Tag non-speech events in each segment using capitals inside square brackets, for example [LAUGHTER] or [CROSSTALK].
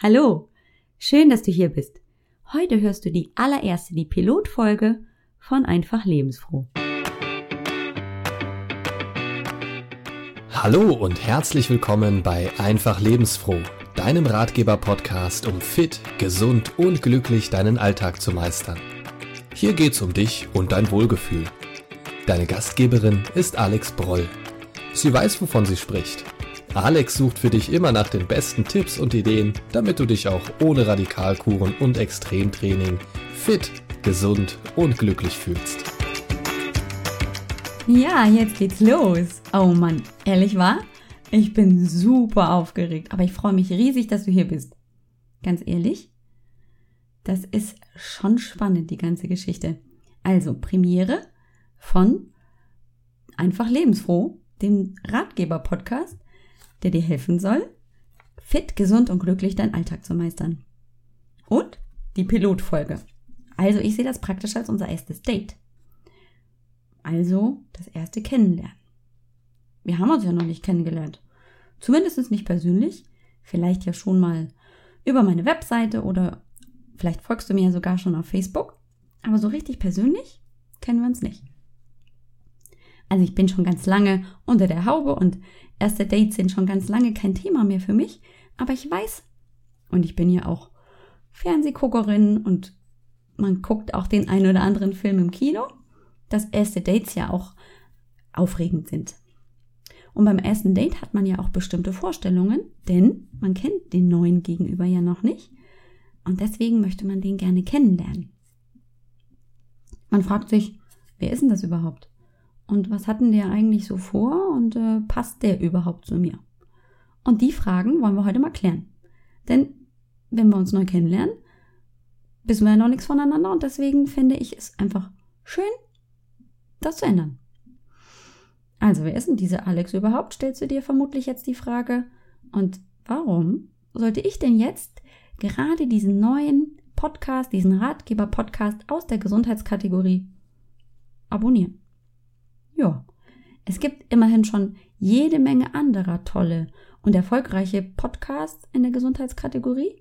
Hallo, schön, dass du hier bist. Heute hörst du die allererste, die Pilotfolge von Einfach Lebensfroh. Hallo und herzlich willkommen bei Einfach Lebensfroh, deinem Ratgeber-Podcast, um fit, gesund und glücklich deinen Alltag zu meistern. Hier geht's um dich und dein Wohlgefühl. Deine Gastgeberin ist Alex Broll. Sie weiß, wovon sie spricht Alex sucht für dich immer nach den besten Tipps und Ideen, damit du dich auch ohne Radikalkuren und Extremtraining fit, gesund und glücklich fühlst. Ja, jetzt geht's los. Oh Mann, ehrlich wahr? Ich bin super aufgeregt, aber ich freue mich riesig, dass du hier bist. Ganz ehrlich, das ist schon spannend, die ganze Geschichte. Also, Premiere von Einfach lebensfroh, dem Ratgeber-Podcast der dir helfen soll, fit, gesund und glücklich deinen Alltag zu meistern. Und die Pilotfolge. Also ich sehe das praktisch als unser erstes Date. Also das erste Kennenlernen. Wir haben uns ja noch nicht kennengelernt. Zumindest nicht persönlich. Vielleicht ja schon mal über meine Webseite oder vielleicht folgst du mir ja sogar schon auf Facebook. Aber so richtig persönlich kennen wir uns nicht. Also ich bin schon ganz lange unter der Haube und erste Dates sind schon ganz lange kein Thema mehr für mich. Aber ich weiß, und ich bin ja auch Fernsehguckerin und man guckt auch den einen oder anderen Film im Kino, dass erste Dates ja auch aufregend sind. Und beim ersten Date hat man ja auch bestimmte Vorstellungen, denn man kennt den neuen Gegenüber ja noch nicht. Und deswegen möchte man den gerne kennenlernen. Man fragt sich, wer ist denn das überhaupt? Und was hatten der eigentlich so vor und äh, passt der überhaupt zu mir? Und die Fragen wollen wir heute mal klären. Denn wenn wir uns neu kennenlernen, wissen wir ja noch nichts voneinander und deswegen finde ich es einfach schön, das zu ändern. Also, wer ist denn diese Alex überhaupt? Stellst du dir vermutlich jetzt die Frage. Und warum sollte ich denn jetzt gerade diesen neuen Podcast, diesen Ratgeber-Podcast aus der Gesundheitskategorie abonnieren? Ja, es gibt immerhin schon jede Menge anderer tolle und erfolgreiche Podcasts in der Gesundheitskategorie.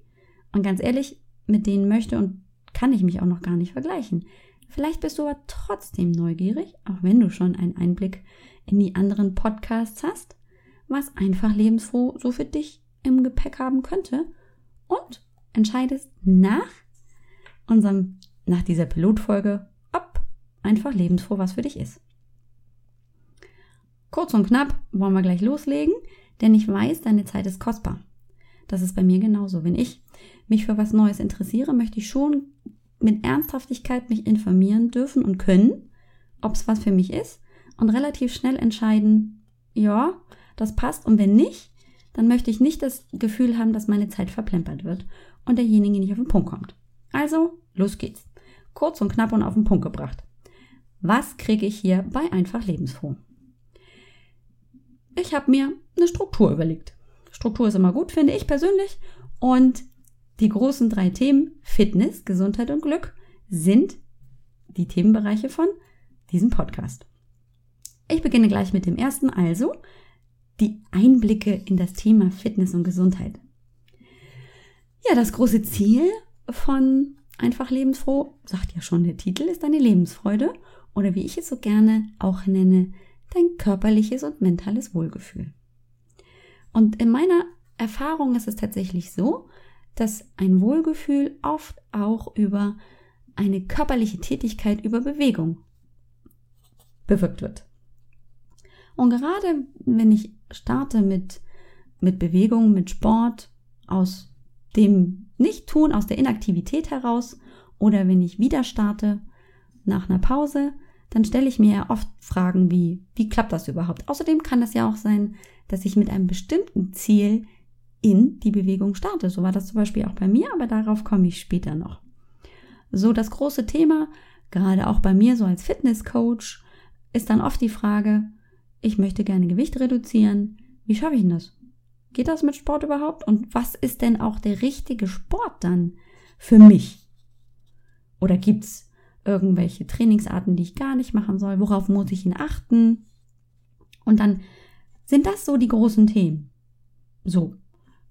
Und ganz ehrlich, mit denen möchte und kann ich mich auch noch gar nicht vergleichen. Vielleicht bist du aber trotzdem neugierig, auch wenn du schon einen Einblick in die anderen Podcasts hast, was einfach lebensfroh so für dich im Gepäck haben könnte und entscheidest nach unserem, nach dieser Pilotfolge, ob einfach lebensfroh was für dich ist. Kurz und knapp wollen wir gleich loslegen, denn ich weiß, deine Zeit ist kostbar. Das ist bei mir genauso. Wenn ich mich für was Neues interessiere, möchte ich schon mit Ernsthaftigkeit mich informieren dürfen und können, ob es was für mich ist und relativ schnell entscheiden, ja, das passt und wenn nicht, dann möchte ich nicht das Gefühl haben, dass meine Zeit verplempert wird und derjenige nicht auf den Punkt kommt. Also, los geht's. Kurz und knapp und auf den Punkt gebracht. Was kriege ich hier bei einfach lebensfroh? Ich habe mir eine Struktur überlegt. Struktur ist immer gut, finde ich persönlich. Und die großen drei Themen Fitness, Gesundheit und Glück sind die Themenbereiche von diesem Podcast. Ich beginne gleich mit dem ersten, also die Einblicke in das Thema Fitness und Gesundheit. Ja, das große Ziel von Einfach lebensfroh, sagt ja schon der Titel, ist deine Lebensfreude oder wie ich es so gerne auch nenne, dein körperliches und mentales Wohlgefühl. Und in meiner Erfahrung ist es tatsächlich so, dass ein Wohlgefühl oft auch über eine körperliche Tätigkeit, über Bewegung bewirkt wird. Und gerade wenn ich starte mit, mit Bewegung, mit Sport, aus dem Nicht-Tun, aus der Inaktivität heraus, oder wenn ich wieder starte nach einer Pause, dann stelle ich mir ja oft Fragen wie, wie klappt das überhaupt? Außerdem kann es ja auch sein, dass ich mit einem bestimmten Ziel in die Bewegung starte. So war das zum Beispiel auch bei mir, aber darauf komme ich später noch. So das große Thema, gerade auch bei mir so als Fitnesscoach, ist dann oft die Frage, ich möchte gerne Gewicht reduzieren. Wie schaffe ich denn das? Geht das mit Sport überhaupt? Und was ist denn auch der richtige Sport dann für mich? Oder gibt's irgendwelche Trainingsarten, die ich gar nicht machen soll, worauf muss ich ihn achten. Und dann sind das so die großen Themen. So,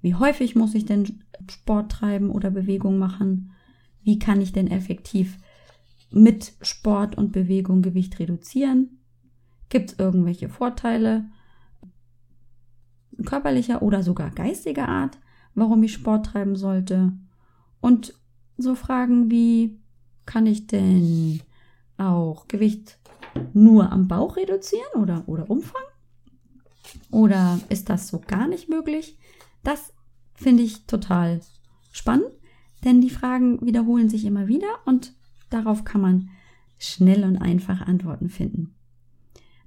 Wie häufig muss ich denn Sport treiben oder Bewegung machen? Wie kann ich denn effektiv mit Sport und Bewegung Gewicht reduzieren? Gibt es irgendwelche Vorteile körperlicher oder sogar geistiger Art, warum ich Sport treiben sollte? Und so Fragen wie, kann ich denn auch Gewicht nur am Bauch reduzieren oder, oder Umfang? Oder ist das so gar nicht möglich? Das finde ich total spannend, denn die Fragen wiederholen sich immer wieder und darauf kann man schnell und einfach Antworten finden.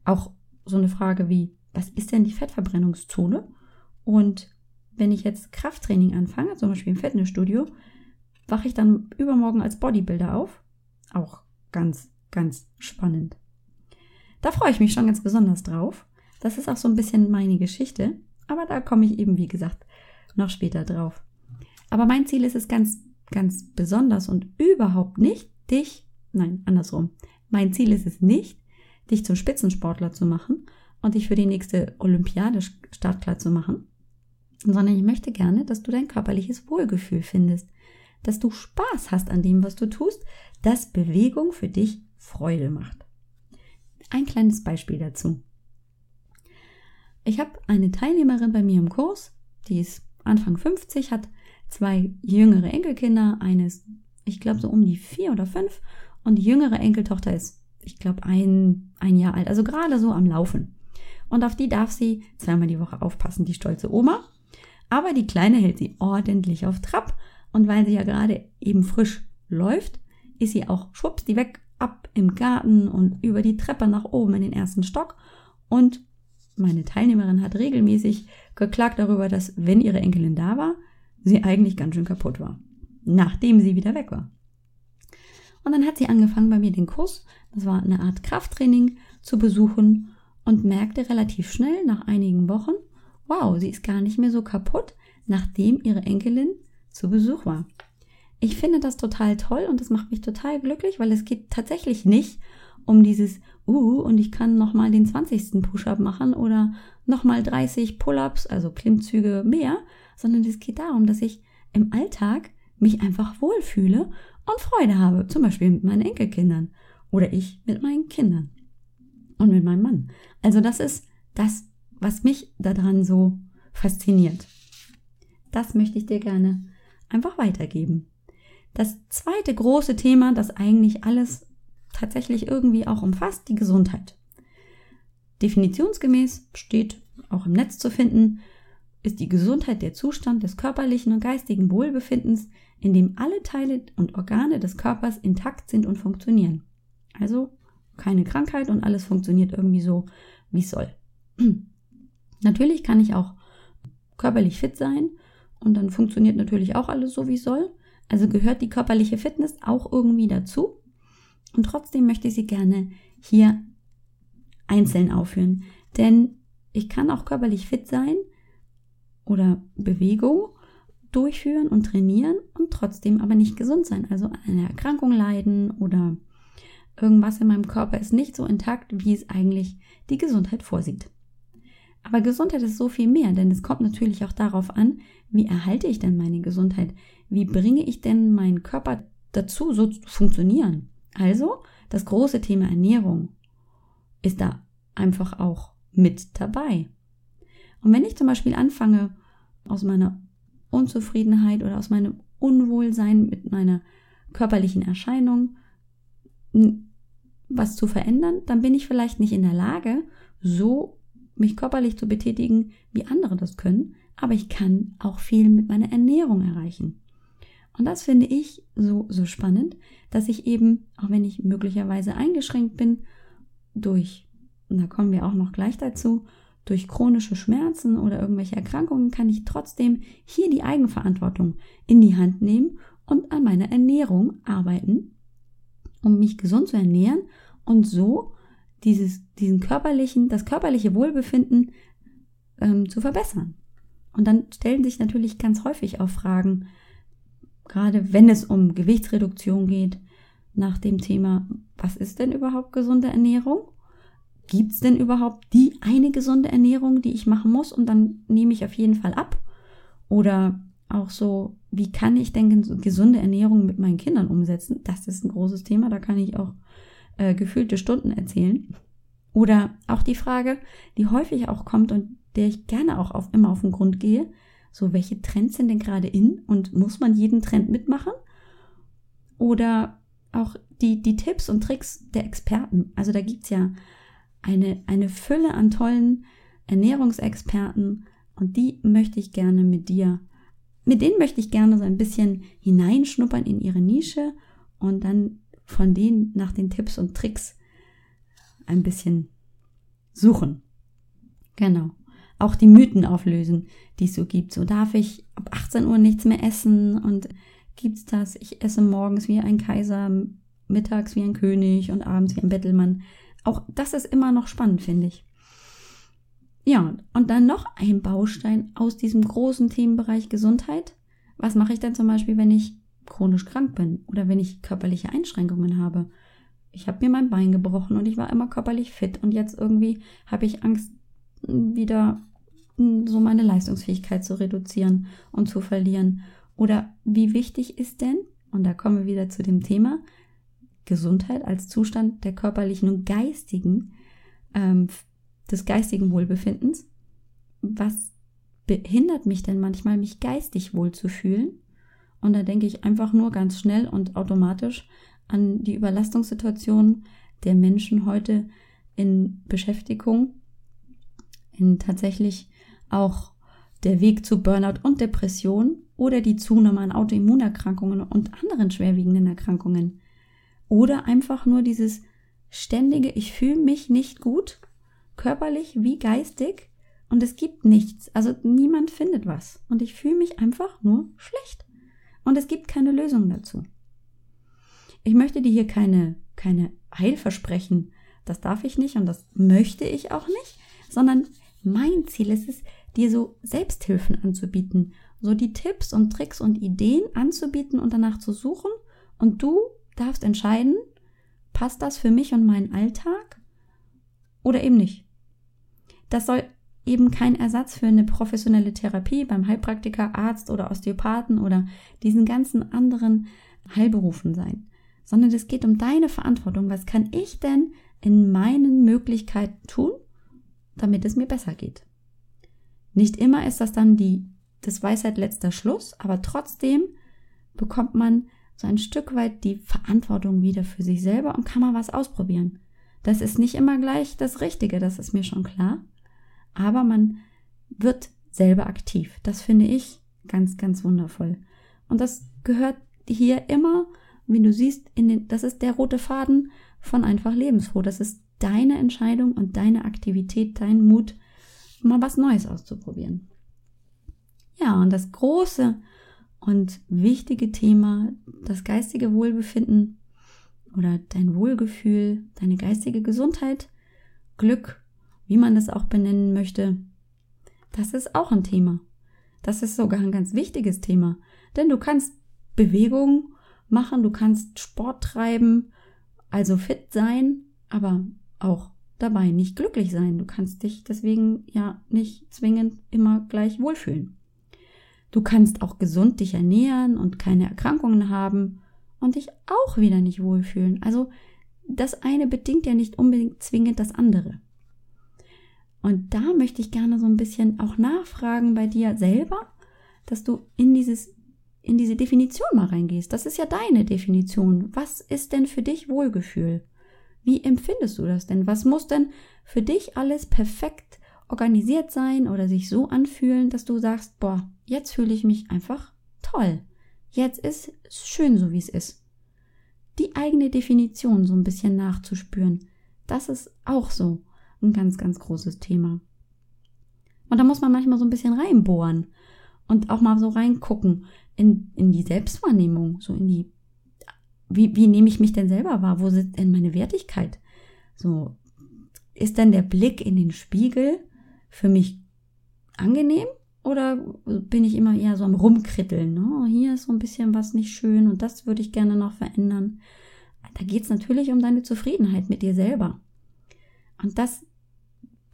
Auch so eine Frage wie, was ist denn die Fettverbrennungszone? Und wenn ich jetzt Krafttraining anfange, zum Beispiel im Fitnessstudio, wache ich dann übermorgen als Bodybuilder auf? Auch ganz, ganz spannend. Da freue ich mich schon ganz besonders drauf. Das ist auch so ein bisschen meine Geschichte, aber da komme ich eben, wie gesagt, noch später drauf. Aber mein Ziel ist es ganz, ganz besonders und überhaupt nicht, dich, nein, andersrum. Mein Ziel ist es nicht, dich zum Spitzensportler zu machen und dich für die nächste Olympiade startklar zu machen, sondern ich möchte gerne, dass du dein körperliches Wohlgefühl findest, dass du Spaß hast an dem, was du tust, dass Bewegung für dich Freude macht. Ein kleines Beispiel dazu. Ich habe eine Teilnehmerin bei mir im Kurs, die ist Anfang 50, hat zwei jüngere Enkelkinder, eines, ich glaube, so um die vier oder fünf, und die jüngere Enkeltochter ist, ich glaube, ein, ein Jahr alt, also gerade so am Laufen. Und auf die darf sie zweimal die Woche aufpassen, die stolze Oma. Aber die Kleine hält sie ordentlich auf Trab. Und weil sie ja gerade eben frisch läuft, ist sie auch schwupps die weg ab im Garten und über die Treppe nach oben in den ersten Stock. Und meine Teilnehmerin hat regelmäßig geklagt darüber, dass, wenn ihre Enkelin da war, sie eigentlich ganz schön kaputt war, nachdem sie wieder weg war. Und dann hat sie angefangen, bei mir den Kurs, das war eine Art Krafttraining, zu besuchen und merkte relativ schnell nach einigen Wochen, wow, sie ist gar nicht mehr so kaputt, nachdem ihre Enkelin zu Besuch war. Ich finde das total toll und das macht mich total glücklich, weil es geht tatsächlich nicht um dieses, uh, und ich kann nochmal den 20. Push-up machen oder nochmal 30 Pull-ups, also Klimmzüge mehr, sondern es geht darum, dass ich im Alltag mich einfach wohlfühle und Freude habe, zum Beispiel mit meinen Enkelkindern oder ich mit meinen Kindern und mit meinem Mann. Also das ist das, was mich daran so fasziniert. Das möchte ich dir gerne einfach weitergeben. Das zweite große Thema, das eigentlich alles tatsächlich irgendwie auch umfasst, die Gesundheit. Definitionsgemäß steht auch im Netz zu finden, ist die Gesundheit der Zustand des körperlichen und geistigen Wohlbefindens, in dem alle Teile und Organe des Körpers intakt sind und funktionieren. Also keine Krankheit und alles funktioniert irgendwie so, wie es soll. [CLEARS THROAT] natürlich kann ich auch körperlich fit sein und dann funktioniert natürlich auch alles so, wie es soll. Also gehört die körperliche Fitness auch irgendwie dazu. Und trotzdem möchte ich sie gerne hier einzeln aufführen. Denn ich kann auch körperlich fit sein oder Bewegung durchführen und trainieren und trotzdem aber nicht gesund sein. Also an einer Erkrankung leiden oder irgendwas in meinem Körper ist nicht so intakt, wie es eigentlich die Gesundheit vorsieht. Aber Gesundheit ist so viel mehr, denn es kommt natürlich auch darauf an, wie erhalte ich denn meine Gesundheit? Wie bringe ich denn meinen Körper dazu, so zu funktionieren? Also, das große Thema Ernährung ist da einfach auch mit dabei. Und wenn ich zum Beispiel anfange, aus meiner Unzufriedenheit oder aus meinem Unwohlsein mit meiner körperlichen Erscheinung was zu verändern, dann bin ich vielleicht nicht in der Lage, so mich körperlich zu betätigen, wie andere das können, aber ich kann auch viel mit meiner Ernährung erreichen. Und das finde ich so, so spannend, dass ich eben, auch wenn ich möglicherweise eingeschränkt bin, durch, und da kommen wir auch noch gleich dazu, durch chronische Schmerzen oder irgendwelche Erkrankungen kann ich trotzdem hier die Eigenverantwortung in die Hand nehmen und an meiner Ernährung arbeiten, um mich gesund zu ernähren und so dieses, diesen körperlichen, das körperliche Wohlbefinden ähm, zu verbessern. Und dann stellen sich natürlich ganz häufig auch Fragen, gerade wenn es um Gewichtsreduktion geht, nach dem Thema, was ist denn überhaupt gesunde Ernährung? Gibt es denn überhaupt die eine gesunde Ernährung, die ich machen muss und dann nehme ich auf jeden Fall ab? Oder auch so, wie kann ich denn gesunde Ernährung mit meinen Kindern umsetzen? Das ist ein großes Thema, da kann ich auch äh, gefühlte Stunden erzählen. Oder auch die Frage, die häufig auch kommt und der ich gerne auch auf, immer auf den Grund gehe, so welche Trends sind denn gerade in und muss man jeden Trend mitmachen? Oder auch die, die Tipps und Tricks der Experten. Also da gibt's ja eine, eine Fülle an tollen Ernährungsexperten und die möchte ich gerne mit dir, mit denen möchte ich gerne so ein bisschen hineinschnuppern in ihre Nische und dann von denen nach den Tipps und Tricks ein bisschen suchen. Genau. Auch die Mythen auflösen, die es so gibt. So darf ich ab 18 Uhr nichts mehr essen und gibt's das? Ich esse morgens wie ein Kaiser, mittags wie ein König und abends wie ein Bettelmann. Auch das ist immer noch spannend, finde ich. Ja, und dann noch ein Baustein aus diesem großen Themenbereich Gesundheit. Was mache ich denn zum Beispiel, wenn ich chronisch krank bin oder wenn ich körperliche Einschränkungen habe? Ich habe mir mein Bein gebrochen und ich war immer körperlich fit und jetzt irgendwie habe ich Angst, wieder so meine Leistungsfähigkeit zu reduzieren und zu verlieren. Oder wie wichtig ist denn, und da kommen wir wieder zu dem Thema, Gesundheit als Zustand der körperlichen und geistigen, ähm, des geistigen Wohlbefindens. Was behindert mich denn manchmal, mich geistig wohl zu fühlen? Und da denke ich einfach nur ganz schnell und automatisch an die Überlastungssituation der Menschen heute in Beschäftigung, in tatsächlich auch der Weg zu Burnout und Depression oder die Zunahme an Autoimmunerkrankungen und anderen schwerwiegenden Erkrankungen. Oder einfach nur dieses ständige, ich fühle mich nicht gut, körperlich wie geistig, und es gibt nichts. Also niemand findet was. Und ich fühle mich einfach nur schlecht. Und es gibt keine Lösung dazu. Ich möchte dir hier keine, keine Heilversprechen. Das darf ich nicht und das möchte ich auch nicht, sondern mein Ziel ist es, dir so Selbsthilfen anzubieten, so die Tipps und Tricks und Ideen anzubieten und danach zu suchen und du darfst entscheiden, passt das für mich und meinen Alltag oder eben nicht. Das soll eben kein Ersatz für eine professionelle Therapie beim Heilpraktiker, Arzt oder Osteopathen oder diesen ganzen anderen Heilberufen sein, sondern es geht um deine Verantwortung. Was kann ich denn in meinen Möglichkeiten tun, damit es mir besser geht? Nicht immer ist das dann die, das Weisheit letzter Schluss, aber trotzdem bekommt man so ein Stück weit die Verantwortung wieder für sich selber und kann mal was ausprobieren. Das ist nicht immer gleich das Richtige, das ist mir schon klar. Aber man wird selber aktiv. Das finde ich ganz, ganz wundervoll. Und das gehört hier immer, wie du siehst, in den, das ist der rote Faden von einfach lebensfroh. Das ist deine Entscheidung und deine Aktivität, dein Mut, mal was Neues auszuprobieren. Ja, und das große und wichtige Thema, das geistige Wohlbefinden oder dein Wohlgefühl, deine geistige Gesundheit, Glück, wie man das auch benennen möchte, das ist auch ein Thema. Das ist sogar ein ganz wichtiges Thema. Denn du kannst Bewegung machen, du kannst Sport treiben, also fit sein, aber auch dabei nicht glücklich sein. Du kannst dich deswegen ja nicht zwingend immer gleich wohlfühlen. Du kannst auch gesund dich ernähren und keine Erkrankungen haben und dich auch wieder nicht wohlfühlen. Also das eine bedingt ja nicht unbedingt zwingend das andere. Und da möchte ich gerne so ein bisschen auch nachfragen bei dir selber, dass du in dieses in diese Definition mal reingehst. Das ist ja deine Definition. Was ist denn für dich Wohlgefühl? Wie empfindest du das denn? Was muss denn für dich alles perfekt organisiert sein oder sich so anfühlen, dass du sagst, boah, jetzt fühle ich mich einfach toll. Jetzt ist es schön so, wie es ist. Die eigene Definition so ein bisschen nachzuspüren, das ist auch so ein ganz, ganz großes Thema. Und da muss man manchmal so ein bisschen reinbohren und auch mal so reingucken in, in die Selbstwahrnehmung, so in die wie, wie nehme ich mich denn selber wahr? Wo sitzt denn meine Wertigkeit? So, ist denn der Blick in den Spiegel für mich angenehm? Oder bin ich immer eher so am Rumkritteln? Oh, hier ist so ein bisschen was nicht schön und das würde ich gerne noch verändern. Da geht es natürlich um deine Zufriedenheit mit dir selber. Und das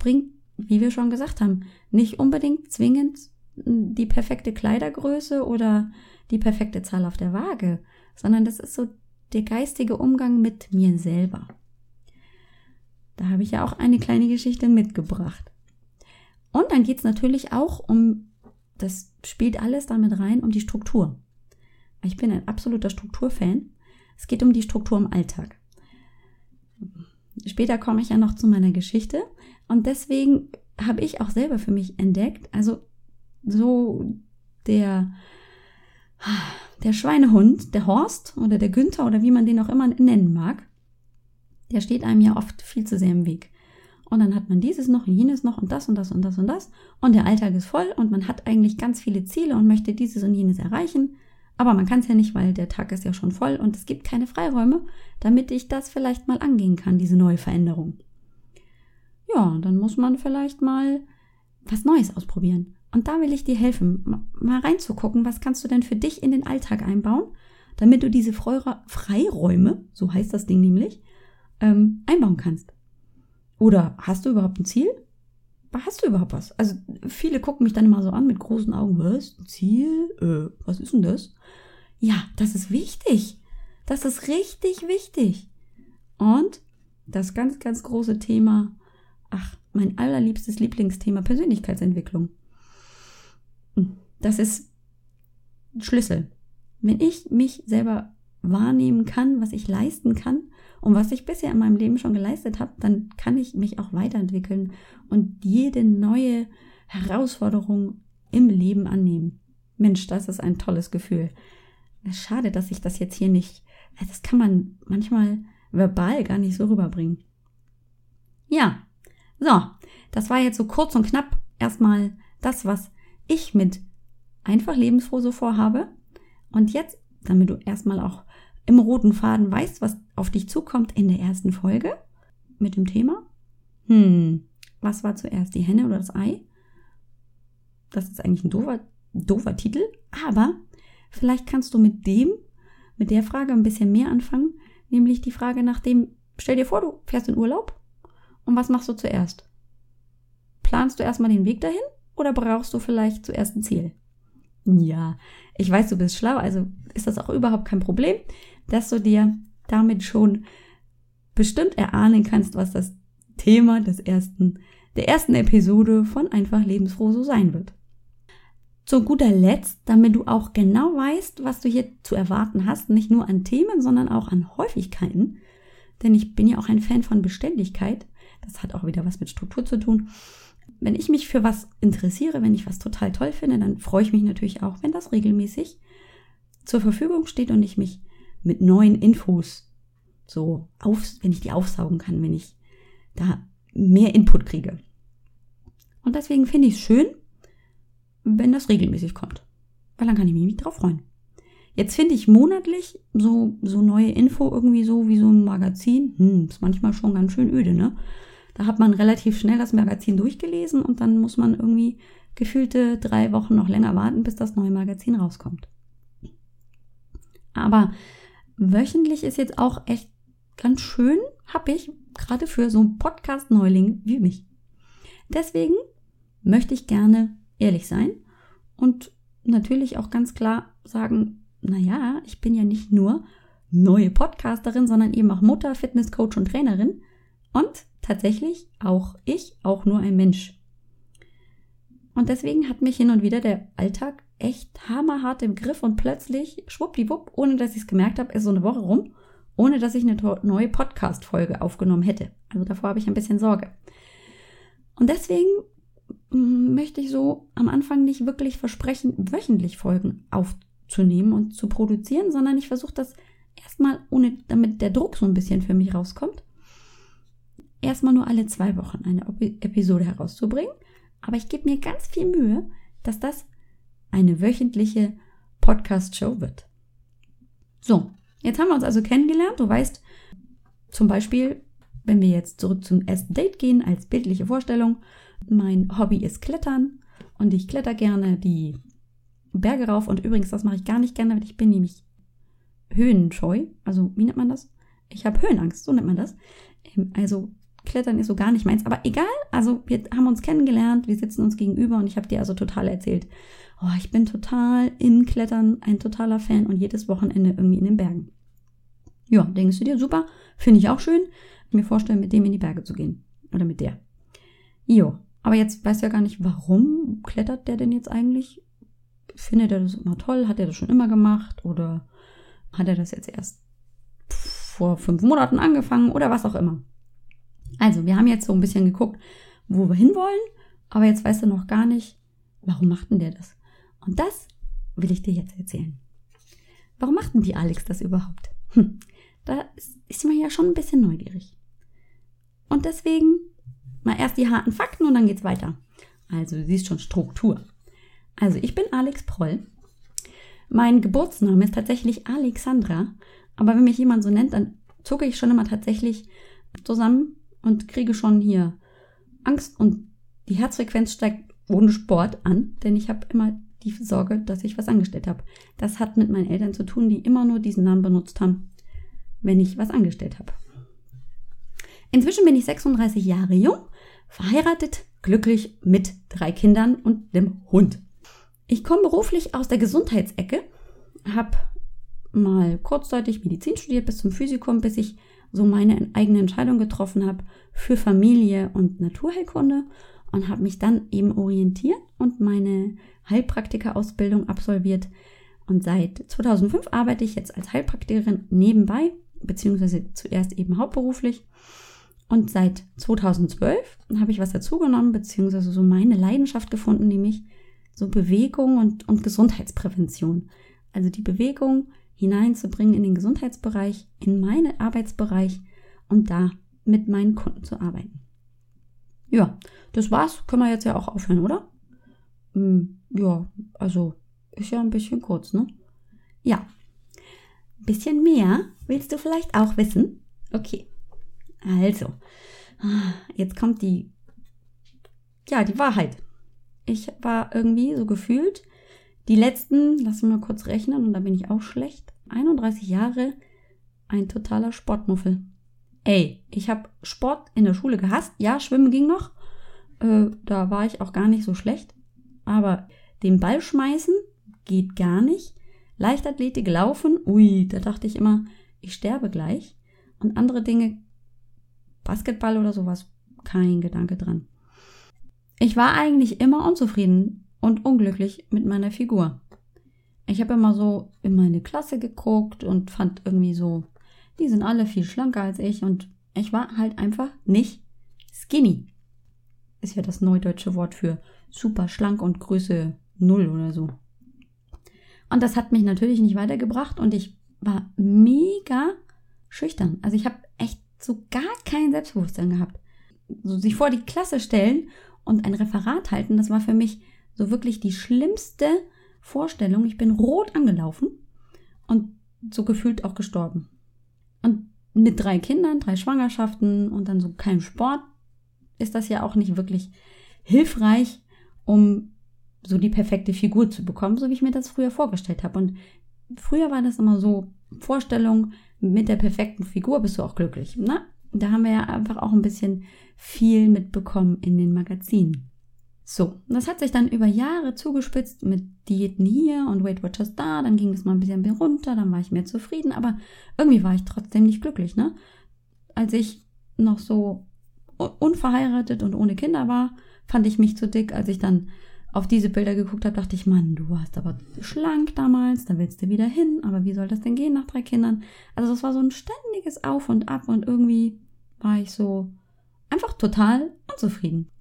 bringt, wie wir schon gesagt haben, nicht unbedingt zwingend die perfekte Kleidergröße oder die perfekte Zahl auf der Waage, sondern das ist so der geistige Umgang mit mir selber. Da habe ich ja auch eine kleine Geschichte mitgebracht. Und dann geht es natürlich auch um, das spielt alles damit rein, um die Struktur. Ich bin ein absoluter Strukturfan. Es geht um die Struktur im Alltag. Später komme ich ja noch zu meiner Geschichte und deswegen habe ich auch selber für mich entdeckt, also so der der Schweinehund, der Horst oder der Günther oder wie man den auch immer nennen mag, der steht einem ja oft viel zu sehr im Weg. Und dann hat man dieses noch und jenes noch und das und das und das und das. Und der Alltag ist voll und man hat eigentlich ganz viele Ziele und möchte dieses und jenes erreichen. Aber man kann es ja nicht, weil der Tag ist ja schon voll und es gibt keine Freiräume, damit ich das vielleicht mal angehen kann, diese neue Veränderung. Ja, dann muss man vielleicht mal was Neues ausprobieren. Und da will ich dir helfen, mal reinzugucken, was kannst du denn für dich in den Alltag einbauen, damit du diese Freiräume, so heißt das Ding nämlich, ähm, einbauen kannst. Oder hast du überhaupt ein Ziel? Hast du überhaupt was? Also viele gucken mich dann immer so an mit großen Augen. Was? Ein Ziel? Äh, was ist denn das? Ja, das ist wichtig. Das ist richtig wichtig. Und das ganz, ganz große Thema, ach, mein allerliebstes Lieblingsthema, Persönlichkeitsentwicklung. Hm, das ist Schlüssel. Wenn ich mich selber wahrnehmen kann, was ich leisten kann, und was ich bisher in meinem Leben schon geleistet habe, dann kann ich mich auch weiterentwickeln und jede neue Herausforderung im Leben annehmen. Mensch, das ist ein tolles Gefühl. Schade, dass ich das jetzt hier nicht, das kann man manchmal verbal gar nicht so rüberbringen. Ja, so, das war jetzt so kurz und knapp erstmal das, was ich mit einfach lebensfroh so vorhabe. Und jetzt, damit du erstmal auch im roten Faden weißt, was auf dich zukommt in der ersten Folge mit dem Thema. Hm, was war zuerst, die Henne oder das Ei? Das ist eigentlich ein doofer, doofer Titel, aber vielleicht kannst du mit dem, mit der Frage ein bisschen mehr anfangen, nämlich die Frage nach dem, stell dir vor, du fährst in Urlaub und was machst du zuerst? Planst du erstmal den Weg dahin oder brauchst du vielleicht zuerst ein Ziel? Ja, ich weiß, du bist schlau, also ist das auch überhaupt kein Problem dass du dir damit schon bestimmt erahnen kannst, was das Thema des ersten, der ersten Episode von Einfach Lebensfroh so sein wird. Zu guter Letzt, damit du auch genau weißt, was du hier zu erwarten hast, nicht nur an Themen, sondern auch an Häufigkeiten, denn ich bin ja auch ein Fan von Beständigkeit, das hat auch wieder was mit Struktur zu tun. Wenn ich mich für was interessiere, wenn ich was total toll finde, dann freue ich mich natürlich auch, wenn das regelmäßig zur Verfügung steht und ich mich mit neuen Infos so auf, wenn ich die aufsaugen kann, wenn ich da mehr Input kriege. Und deswegen finde ich es schön, wenn das regelmäßig kommt. Weil dann kann ich mich drauf freuen. Jetzt finde ich monatlich so, so neue Info irgendwie so wie so ein Magazin. Hm, ist manchmal schon ganz schön öde, ne? Da hat man relativ schnell das Magazin durchgelesen und dann muss man irgendwie gefühlte drei Wochen noch länger warten, bis das neue Magazin rauskommt. Aber wöchentlich ist jetzt auch echt ganz schön happig, gerade für so einen Podcast-Neuling wie mich. Deswegen möchte ich gerne ehrlich sein und natürlich auch ganz klar sagen, naja, ich bin ja nicht nur neue Podcasterin, sondern eben auch Mutter, Fitnesscoach und Trainerin und tatsächlich auch ich, auch nur ein Mensch. Und deswegen hat mich hin und wieder der Alltag echt hammerhart im Griff und plötzlich, schwuppdiwupp, ohne dass ich es gemerkt habe, ist so eine Woche rum, ohne dass ich eine neue Podcast-Folge aufgenommen hätte. Also davor habe ich ein bisschen Sorge. Und deswegen mm, möchte ich so am Anfang nicht wirklich versprechen, wöchentlich Folgen aufzunehmen und zu produzieren, sondern ich versuche das erstmal, ohne damit der Druck so ein bisschen für mich rauskommt, erstmal nur alle zwei Wochen eine Episode herauszubringen. Aber ich gebe mir ganz viel Mühe, dass das eine wöchentliche Podcast-Show wird. So, jetzt haben wir uns also kennengelernt. Du weißt zum Beispiel, wenn wir jetzt zurück zum ersten Date gehen, als bildliche Vorstellung, mein Hobby ist Klettern und ich kletter gerne die Berge rauf. Und übrigens, das mache ich gar nicht gerne, weil ich bin nämlich höhenscheu. Also, wie nennt man das? Ich habe Höhenangst, so nennt man das. Ähm, also Klettern ist so gar nicht meins, aber egal. Also wir haben uns kennengelernt, wir sitzen uns gegenüber und ich habe dir also total erzählt, oh, ich bin total in Klettern ein totaler Fan und jedes Wochenende irgendwie in den Bergen. Ja, denkst du dir, super, finde ich auch schön, mir vorstellen, mit dem in die Berge zu gehen. Oder mit der. Jo, aber jetzt weißt du ja gar nicht, warum klettert der denn jetzt eigentlich? Findet er das immer toll? Hat er das schon immer gemacht? Oder hat er das jetzt erst vor fünf Monaten angefangen? Oder was auch immer. Also, wir haben jetzt so ein bisschen geguckt, wo wir hinwollen, aber jetzt weißt du noch gar nicht, warum macht denn der das? Und das will ich dir jetzt erzählen. Warum macht denn die Alex das überhaupt? Hm, da ist man ja schon ein bisschen neugierig. Und deswegen mal erst die harten Fakten und dann geht's weiter. Also, du siehst schon Struktur. Also, ich bin Alex Proll. Mein Geburtsname ist tatsächlich Alexandra, aber wenn mich jemand so nennt, dann zucke ich schon immer tatsächlich zusammen und kriege schon hier Angst und die Herzfrequenz steigt ohne Sport an, denn ich habe immer die Sorge, dass ich was angestellt habe. Das hat mit meinen Eltern zu tun, die immer nur diesen Namen benutzt haben, wenn ich was angestellt habe. Inzwischen bin ich 36 Jahre jung, verheiratet, glücklich mit drei Kindern und dem Hund. Ich komme beruflich aus der Gesundheitsecke, habe mal kurzzeitig Medizin studiert bis zum Physikum, bis ich so meine eigene Entscheidung getroffen habe für Familie und Naturheilkunde und habe mich dann eben orientiert und meine Heilpraktika-Ausbildung absolviert. Und seit 2005 arbeite ich jetzt als Heilpraktikerin nebenbei, beziehungsweise zuerst eben hauptberuflich. Und seit 2012 habe ich was dazugenommen, beziehungsweise so meine Leidenschaft gefunden, nämlich so Bewegung und, und Gesundheitsprävention. Also die Bewegung hineinzubringen in den Gesundheitsbereich, in meinen Arbeitsbereich und da mit meinen Kunden zu arbeiten. Ja, das war's. Können wir jetzt ja auch aufhören, oder? Hm, ja, also ist ja ein bisschen kurz, ne? Ja. Ein bisschen mehr willst du vielleicht auch wissen? Okay. Also, jetzt kommt die, ja, die Wahrheit. Ich war irgendwie so gefühlt die letzten, lass mich mal kurz rechnen, und da bin ich auch schlecht, 31 Jahre ein totaler Sportmuffel. Ey, ich habe Sport in der Schule gehasst. Ja, Schwimmen ging noch. Äh, da war ich auch gar nicht so schlecht. Aber den Ball schmeißen geht gar nicht. Leichtathletik laufen, ui, da dachte ich immer, ich sterbe gleich. Und andere Dinge, Basketball oder sowas, kein Gedanke dran. Ich war eigentlich immer unzufrieden und unglücklich mit meiner Figur. Ich habe immer so in meine Klasse geguckt und fand irgendwie so, die sind alle viel schlanker als ich und ich war halt einfach nicht skinny. Ist ja das neudeutsche Wort für super schlank und Größe 0 oder so. Und das hat mich natürlich nicht weitergebracht und ich war mega schüchtern. Also ich habe echt so gar kein Selbstbewusstsein gehabt. So sich vor die Klasse stellen und ein Referat halten, das war für mich so wirklich die schlimmste Vorstellung. Ich bin rot angelaufen und so gefühlt auch gestorben. Und mit drei Kindern, drei Schwangerschaften und dann so kein Sport, ist das ja auch nicht wirklich hilfreich, um so die perfekte Figur zu bekommen, so wie ich mir das früher vorgestellt habe. Und früher war das immer so Vorstellung, mit der perfekten Figur bist du auch glücklich. Na, ne? da haben wir ja einfach auch ein bisschen viel mitbekommen in den Magazinen. So, das hat sich dann über Jahre zugespitzt mit Diäten hier und Weight Watchers da, dann ging das mal ein bisschen runter, dann war ich mehr zufrieden, aber irgendwie war ich trotzdem nicht glücklich, ne? Als ich noch so unverheiratet und ohne Kinder war, fand ich mich zu dick. Als ich dann auf diese Bilder geguckt habe, dachte ich, Mann, du warst aber schlank damals, da willst du wieder hin, aber wie soll das denn gehen nach drei Kindern? Also das war so ein ständiges Auf und Ab und irgendwie war ich so einfach total unzufrieden.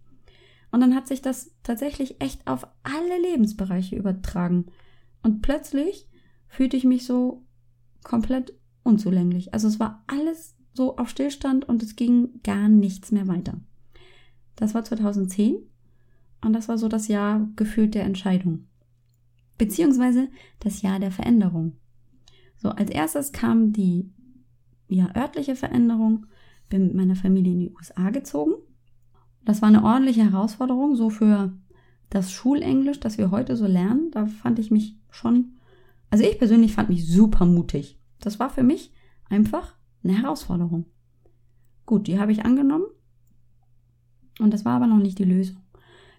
Und dann hat sich das tatsächlich echt auf alle Lebensbereiche übertragen. Und plötzlich fühlte ich mich so komplett unzulänglich. Also es war alles so auf Stillstand und es ging gar nichts mehr weiter. Das war 2010 und das war so das Jahr gefühlt der Entscheidung. Beziehungsweise das Jahr der Veränderung. So, als erstes kam die ja, örtliche Veränderung. Bin mit meiner Familie in die USA gezogen das war eine ordentliche Herausforderung, so für das Schulenglisch, das wir heute so lernen. Da fand ich mich schon, also ich persönlich fand mich super mutig. Das war für mich einfach eine Herausforderung. Gut, die habe ich angenommen Und das war aber noch nicht die Lösung.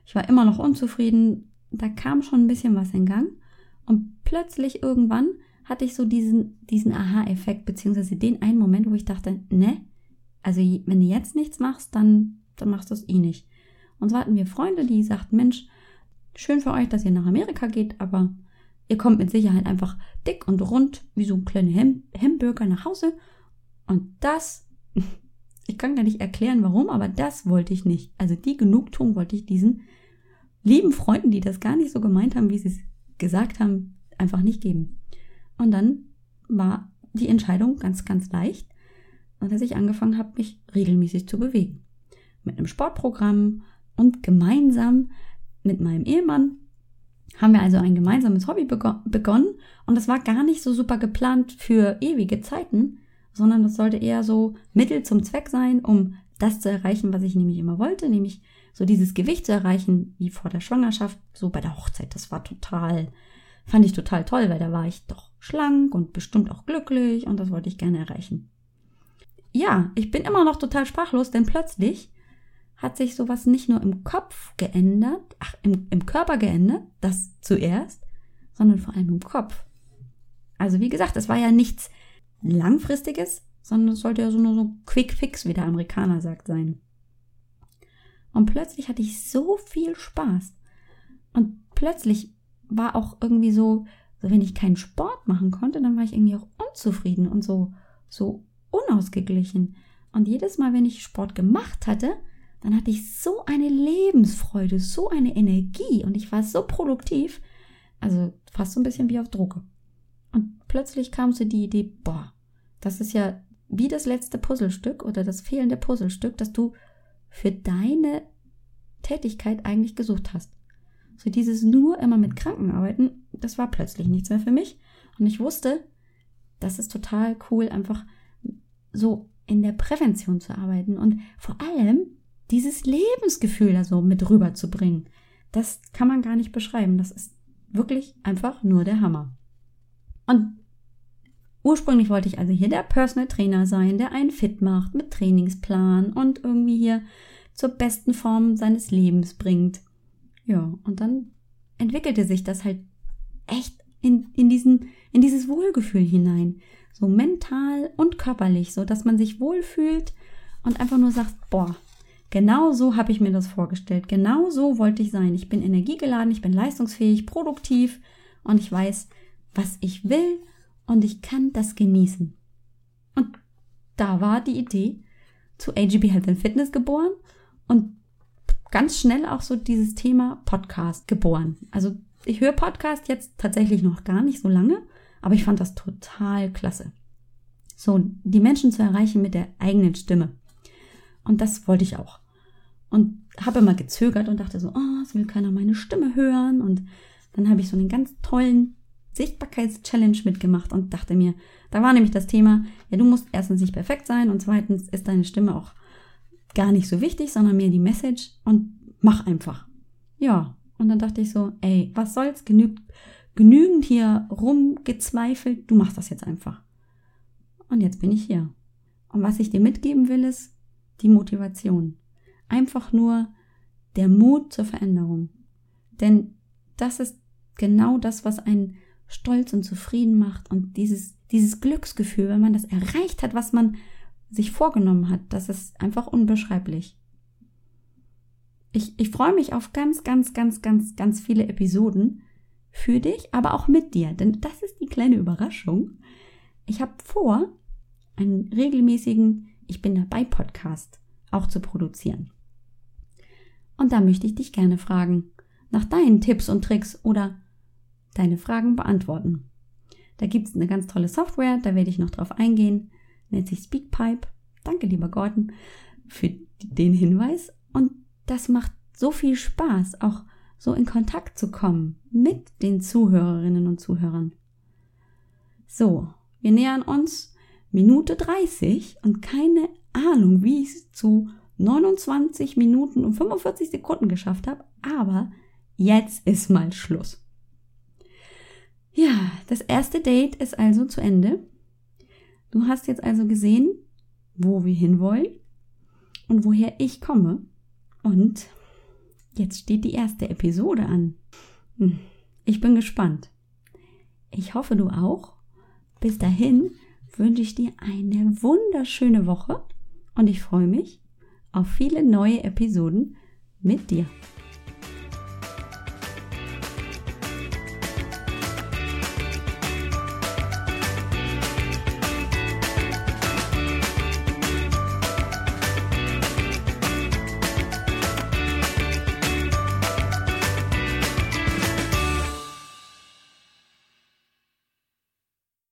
Ich war immer noch unzufrieden. Da kam schon ein bisschen was in Gang. Und plötzlich irgendwann hatte ich so diesen, diesen Aha-Effekt, beziehungsweise den einen Moment, wo ich dachte, ne, also wenn du jetzt nichts machst, dann, dann machst du es eh nicht. Und so hatten wir Freunde, die sagten, Mensch, schön für euch, dass ihr nach Amerika geht, aber ihr kommt mit Sicherheit einfach dick und rund wie so ein kleiner Hem Hamburger nach Hause. Und das, [LAUGHS] ich kann gar nicht erklären, warum, aber das wollte ich nicht. Also die Genugtuung wollte ich diesen lieben Freunden, die das gar nicht so gemeint haben, wie sie es gesagt haben, einfach nicht geben. Und dann war die Entscheidung ganz, ganz leicht, dass ich angefangen habe, mich regelmäßig zu bewegen. Mit einem Sportprogramm und gemeinsam mit meinem Ehemann haben wir also ein gemeinsames Hobby begonnen und das war gar nicht so super geplant für ewige Zeiten, sondern das sollte eher so Mittel zum Zweck sein, um das zu erreichen, was ich nämlich immer wollte, nämlich so dieses Gewicht zu erreichen wie vor der Schwangerschaft, so bei der Hochzeit. Das war total, fand ich total toll, weil da war ich doch schlank und bestimmt auch glücklich und das wollte ich gerne erreichen. Ja, ich bin immer noch total sprachlos, denn plötzlich hat sich sowas nicht nur im Kopf geändert, ach, im, im Körper geändert, das zuerst, sondern vor allem im Kopf. Also wie gesagt, es war ja nichts Langfristiges, sondern es sollte ja so nur so Quick Fix, wie der Amerikaner sagt, sein. Und plötzlich hatte ich so viel Spaß. Und plötzlich war auch irgendwie so, so wenn ich keinen Sport machen konnte, dann war ich irgendwie auch unzufrieden und so, so unausgeglichen. Und jedes Mal, wenn ich Sport gemacht hatte, dann hatte ich so eine Lebensfreude, so eine Energie und ich war so produktiv, also fast so ein bisschen wie auf Drucke. Und plötzlich kam so die Idee, boah, das ist ja wie das letzte Puzzlestück oder das fehlende Puzzlestück, das du für deine Tätigkeit eigentlich gesucht hast. So dieses nur immer mit Kranken arbeiten, das war plötzlich nichts mehr für mich. Und ich wusste, das ist total cool, einfach so in der Prävention zu arbeiten und vor allem dieses Lebensgefühl da so mit rüberzubringen, das kann man gar nicht beschreiben. Das ist wirklich einfach nur der Hammer. Und ursprünglich wollte ich also hier der Personal Trainer sein, der einen fit macht mit Trainingsplan und irgendwie hier zur besten Form seines Lebens bringt. Ja, und dann entwickelte sich das halt echt in, in, diesen, in dieses Wohlgefühl hinein. So mental und körperlich, so dass man sich wohlfühlt und einfach nur sagt, boah, Genau so habe ich mir das vorgestellt. Genau so wollte ich sein. Ich bin energiegeladen, ich bin leistungsfähig, produktiv und ich weiß, was ich will und ich kann das genießen. Und da war die Idee zu AGB Health and Fitness geboren und ganz schnell auch so dieses Thema Podcast geboren. Also ich höre Podcast jetzt tatsächlich noch gar nicht so lange, aber ich fand das total klasse. So, die Menschen zu erreichen mit der eigenen Stimme. Und das wollte ich auch und habe immer gezögert und dachte so, oh, es will keiner meine Stimme hören. Und dann habe ich so einen ganz tollen Sichtbarkeitschallenge mitgemacht und dachte mir, da war nämlich das Thema, ja, du musst erstens nicht perfekt sein und zweitens ist deine Stimme auch gar nicht so wichtig, sondern mehr die Message und mach einfach. Ja, und dann dachte ich so, ey, was soll's, genügt, genügend hier rumgezweifelt, du machst das jetzt einfach. Und jetzt bin ich hier. Und was ich dir mitgeben will, ist die Motivation. Einfach nur der Mut zur Veränderung. Denn das ist genau das, was einen stolz und zufrieden macht und dieses, dieses Glücksgefühl, wenn man das erreicht hat, was man sich vorgenommen hat, das ist einfach unbeschreiblich. Ich, ich freue mich auf ganz, ganz, ganz, ganz, ganz viele Episoden für dich, aber auch mit dir, denn das ist die kleine Überraschung. Ich habe vor, einen regelmäßigen Ich bin dabei Podcast auch zu produzieren. Und da möchte ich dich gerne fragen, nach deinen Tipps und Tricks oder deine Fragen beantworten. Da gibt es eine ganz tolle Software, da werde ich noch drauf eingehen, nennt sich Speakpipe. Danke, lieber Gordon, für den Hinweis. Und das macht so viel Spaß, auch so in Kontakt zu kommen mit den Zuhörerinnen und Zuhörern. So, wir nähern uns Minute 30 und keine Ahnung, wie es zu 29 Minuten und 45 Sekunden geschafft habe, aber jetzt ist mal Schluss. Ja, das erste Date ist also zu Ende. Du hast jetzt also gesehen, wo wir hinwollen und woher ich komme. Und jetzt steht die erste Episode an. Hm, ich bin gespannt. Ich hoffe, du auch. Bis dahin wünsche ich dir eine wunderschöne Woche und ich freue mich auf viele neue Episoden mit dir.